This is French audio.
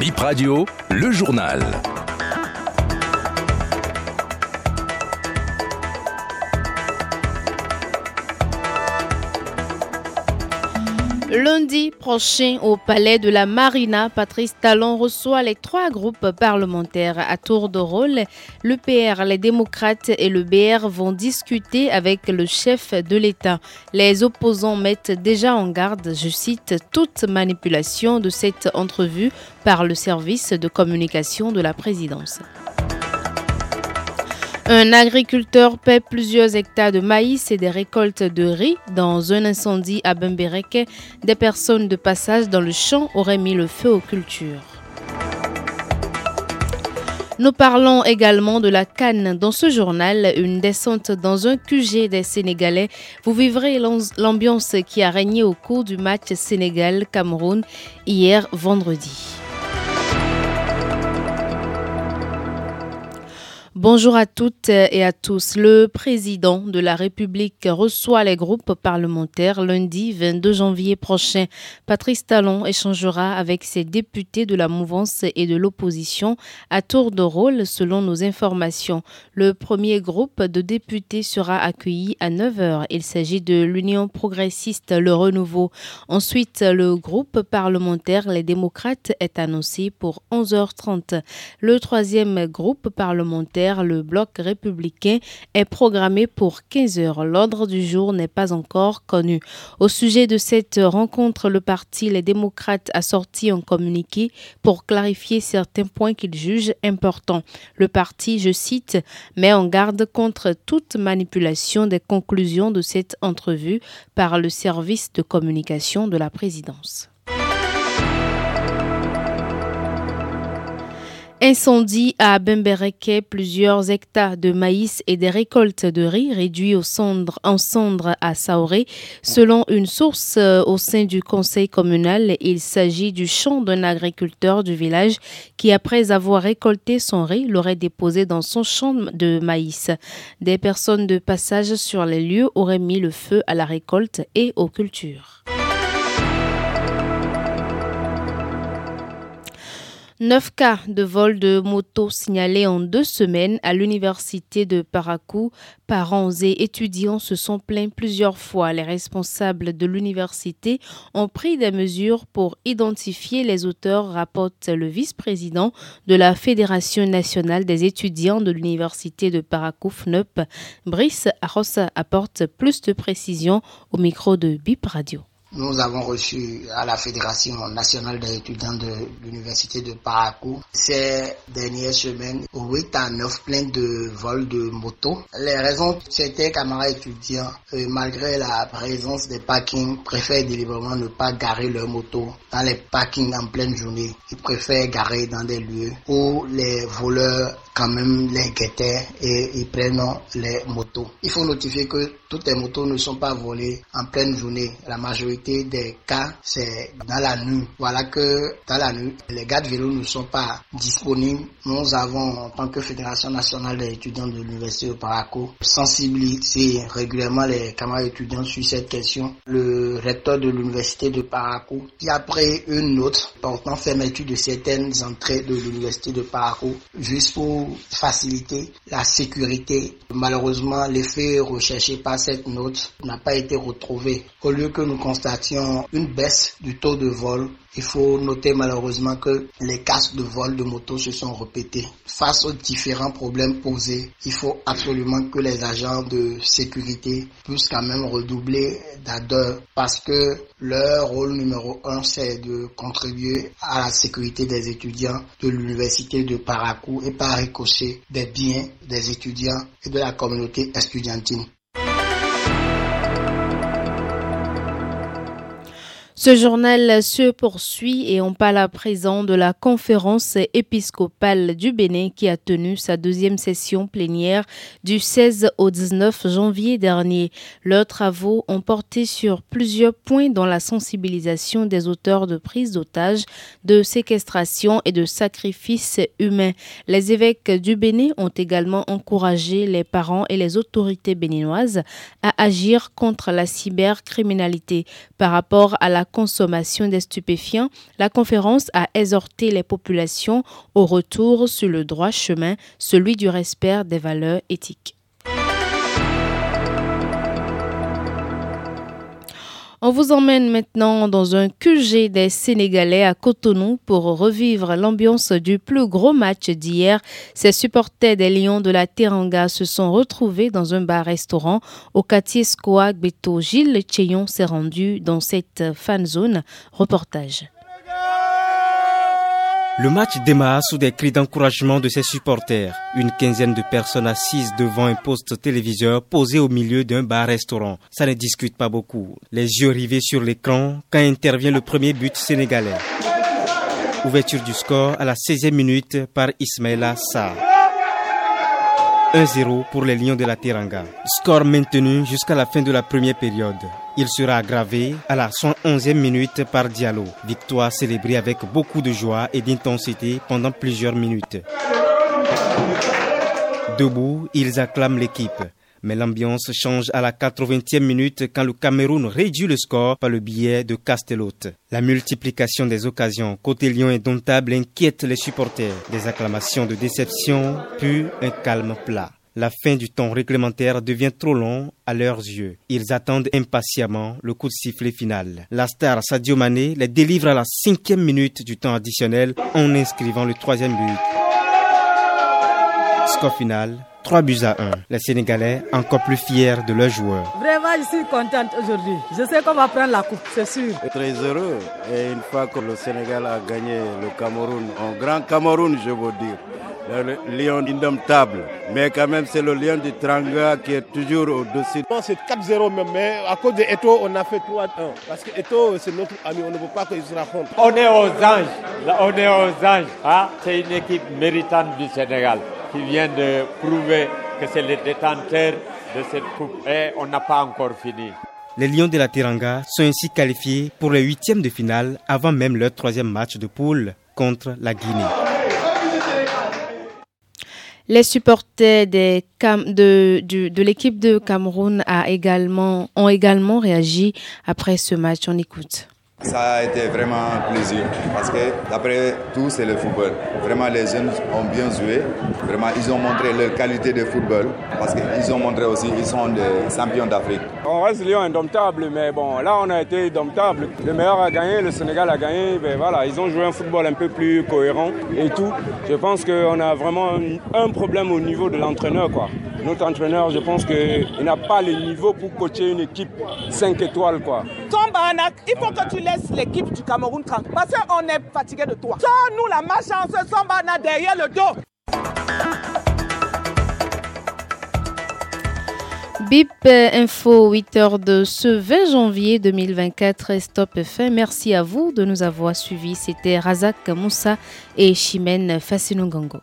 Bip Radio, le journal. Lundi prochain, au palais de la Marina, Patrice Talon reçoit les trois groupes parlementaires à tour de rôle. Le PR, les démocrates et le BR vont discuter avec le chef de l'État. Les opposants mettent déjà en garde, je cite, toute manipulation de cette entrevue par le service de communication de la présidence. Un agriculteur paie plusieurs hectares de maïs et des récoltes de riz dans un incendie à Bembereke. Des personnes de passage dans le champ auraient mis le feu aux cultures. Nous parlons également de la Cannes dans ce journal, une descente dans un QG des Sénégalais. Vous vivrez l'ambiance qui a régné au cours du match Sénégal-Cameroun hier vendredi. Bonjour à toutes et à tous. Le président de la République reçoit les groupes parlementaires lundi 22 janvier prochain. Patrice Talon échangera avec ses députés de la mouvance et de l'opposition à tour de rôle selon nos informations. Le premier groupe de députés sera accueilli à 9h. Il s'agit de l'Union progressiste Le Renouveau. Ensuite, le groupe parlementaire Les démocrates est annoncé pour 11h30. Le troisième groupe parlementaire le bloc républicain est programmé pour 15 heures. L'ordre du jour n'est pas encore connu. Au sujet de cette rencontre, le parti Les démocrates a sorti un communiqué pour clarifier certains points qu'il juge importants. Le parti, je cite, met en garde contre toute manipulation des conclusions de cette entrevue par le service de communication de la présidence. Incendie à Bembereke, plusieurs hectares de maïs et des récoltes de riz réduits en cendres à Saoré. Selon une source euh, au sein du conseil communal, il s'agit du champ d'un agriculteur du village qui, après avoir récolté son riz, l'aurait déposé dans son champ de maïs. Des personnes de passage sur les lieux auraient mis le feu à la récolte et aux cultures. Neuf cas de vol de moto signalés en deux semaines à l'université de Paracou. Parents et étudiants se sont plaints plusieurs fois. Les responsables de l'université ont pris des mesures pour identifier les auteurs, rapporte le vice-président de la Fédération nationale des étudiants de l'université de Paracou, FNEP. Brice Arrosa apporte plus de précisions au micro de BIP Radio. Nous avons reçu à la Fédération nationale des étudiants de l'Université de Parakou ces dernières semaines 8 à 9 plaintes de vol de moto. Les raisons, c'était camarades étudiants, malgré la présence des parkings, préfèrent délibérément ne pas garer leur moto dans les parkings en pleine journée. Ils préfèrent garer dans des lieux où les voleurs quand même les guetteurs et ils prennent les motos. Il faut notifier que toutes les motos ne sont pas volées en pleine journée. La majorité des cas, c'est dans la nuit. Voilà que dans la nuit, les gars de vélo ne sont pas disponibles. Nous avons, en tant que Fédération nationale des étudiants de l'Université de Paraco, sensibilisé régulièrement les camarades étudiants sur cette question. Le recteur de l'Université de Paraco, qui a pris une note portant fermeture de certaines entrées de l'Université de Paraco, juste pour faciliter la sécurité. Malheureusement, l'effet recherché par cette note n'a pas été retrouvé. Au lieu que nous constations une baisse du taux de vol, il faut noter malheureusement que les casques de vol de moto se sont répétés. Face aux différents problèmes posés, il faut absolument que les agents de sécurité puissent quand même redoubler d'ardeur parce que leur rôle numéro un, c'est de contribuer à la sécurité des étudiants de l'université de Paracou et par des biens des étudiants et de la communauté estudiantine. Ce journal se poursuit et on parle à présent de la conférence épiscopale du Bénin qui a tenu sa deuxième session plénière du 16 au 19 janvier dernier. Leurs travaux ont porté sur plusieurs points dans la sensibilisation des auteurs de prise d'otages, de séquestration et de sacrifices humains. Les évêques du Bénin ont également encouragé les parents et les autorités béninoises à agir contre la cybercriminalité par rapport à la consommation des stupéfiants, la conférence a exhorté les populations au retour sur le droit chemin, celui du respect des valeurs éthiques. On vous emmène maintenant dans un QG des Sénégalais à Cotonou pour revivre l'ambiance du plus gros match d'hier. Ces supporters des Lions de la Teranga se sont retrouvés dans un bar-restaurant au quartier Beto. Gilles Cheyon s'est rendu dans cette fan zone. Reportage. Le match démarre sous des cris d'encouragement de ses supporters. Une quinzaine de personnes assises devant un poste téléviseur posé au milieu d'un bar-restaurant. Ça ne discute pas beaucoup. Les yeux rivés sur l'écran quand intervient le premier but sénégalais. Ouverture du score à la 16e minute par Ismaïla Sarr. 1-0 pour les Lions de la Teranga. Score maintenu jusqu'à la fin de la première période. Il sera aggravé à la 111e minute par Diallo. Victoire célébrée avec beaucoup de joie et d'intensité pendant plusieurs minutes. Debout, ils acclament l'équipe. Mais l'ambiance change à la 80e minute quand le Cameroun réduit le score par le biais de Castellote. La multiplication des occasions côté Lyon indomptable inquiète les supporters. Des acclamations de déception, puis un calme plat. La fin du temps réglementaire devient trop long à leurs yeux. Ils attendent impatiemment le coup de sifflet final. La star Sadio Mané les délivre à la cinquième minute du temps additionnel en inscrivant le troisième but. Score final 3 buts à 1. Les Sénégalais encore plus fiers de leurs joueurs. Vraiment, je suis contente aujourd'hui. Je sais qu'on va prendre la coupe, c'est sûr. Très heureux. Et une fois que le Sénégal a gagné le Cameroun, en grand Cameroun, je veux dire le lion indomptable. Mais quand même, c'est le lion du Tranga qui est toujours au-dessus. C'est 4-0 même, mais à cause de Eto, on a fait 3-1. Parce que Eto, c'est notre ami, on ne veut pas qu'il se raconte. On est aux anges. on est aux anges. Hein? C'est une équipe méritante du Sénégal qui vient de prouver que c'est le détenteur de cette coupe. Et on n'a pas encore fini. Les Lions de la Teranga sont ainsi qualifiés pour les huitièmes de finale avant même leur troisième match de poule contre la Guinée. Les supporters des de, de l'équipe de Cameroun a également, ont également réagi après ce match. On écoute. Ça a été vraiment un plaisir parce que d'après tout, c'est le football. Vraiment, les jeunes ont bien joué. Vraiment, ils ont montré leur qualité de football parce qu'ils ont montré aussi qu'ils sont des champions d'Afrique. On reste Lyon indomptable, mais bon, là, on a été indomptable. Le meilleur a gagné, le Sénégal a gagné. Ben voilà, ils ont joué un football un peu plus cohérent et tout. Je pense qu'on a vraiment un problème au niveau de l'entraîneur, quoi. Notre entraîneur, je pense qu'il n'a pas le niveau pour coacher une équipe 5 étoiles, quoi. il faut que tu laisses l'équipe du Cameroun tranquille. Parce qu'on est fatigué de toi. Sors-nous la malchance, Sambana derrière le dos. BIP Info 8h de ce 20 janvier 2024 Stop fin. Merci à vous de nous avoir suivis. C'était Razak Moussa et Chimène Fassinungango.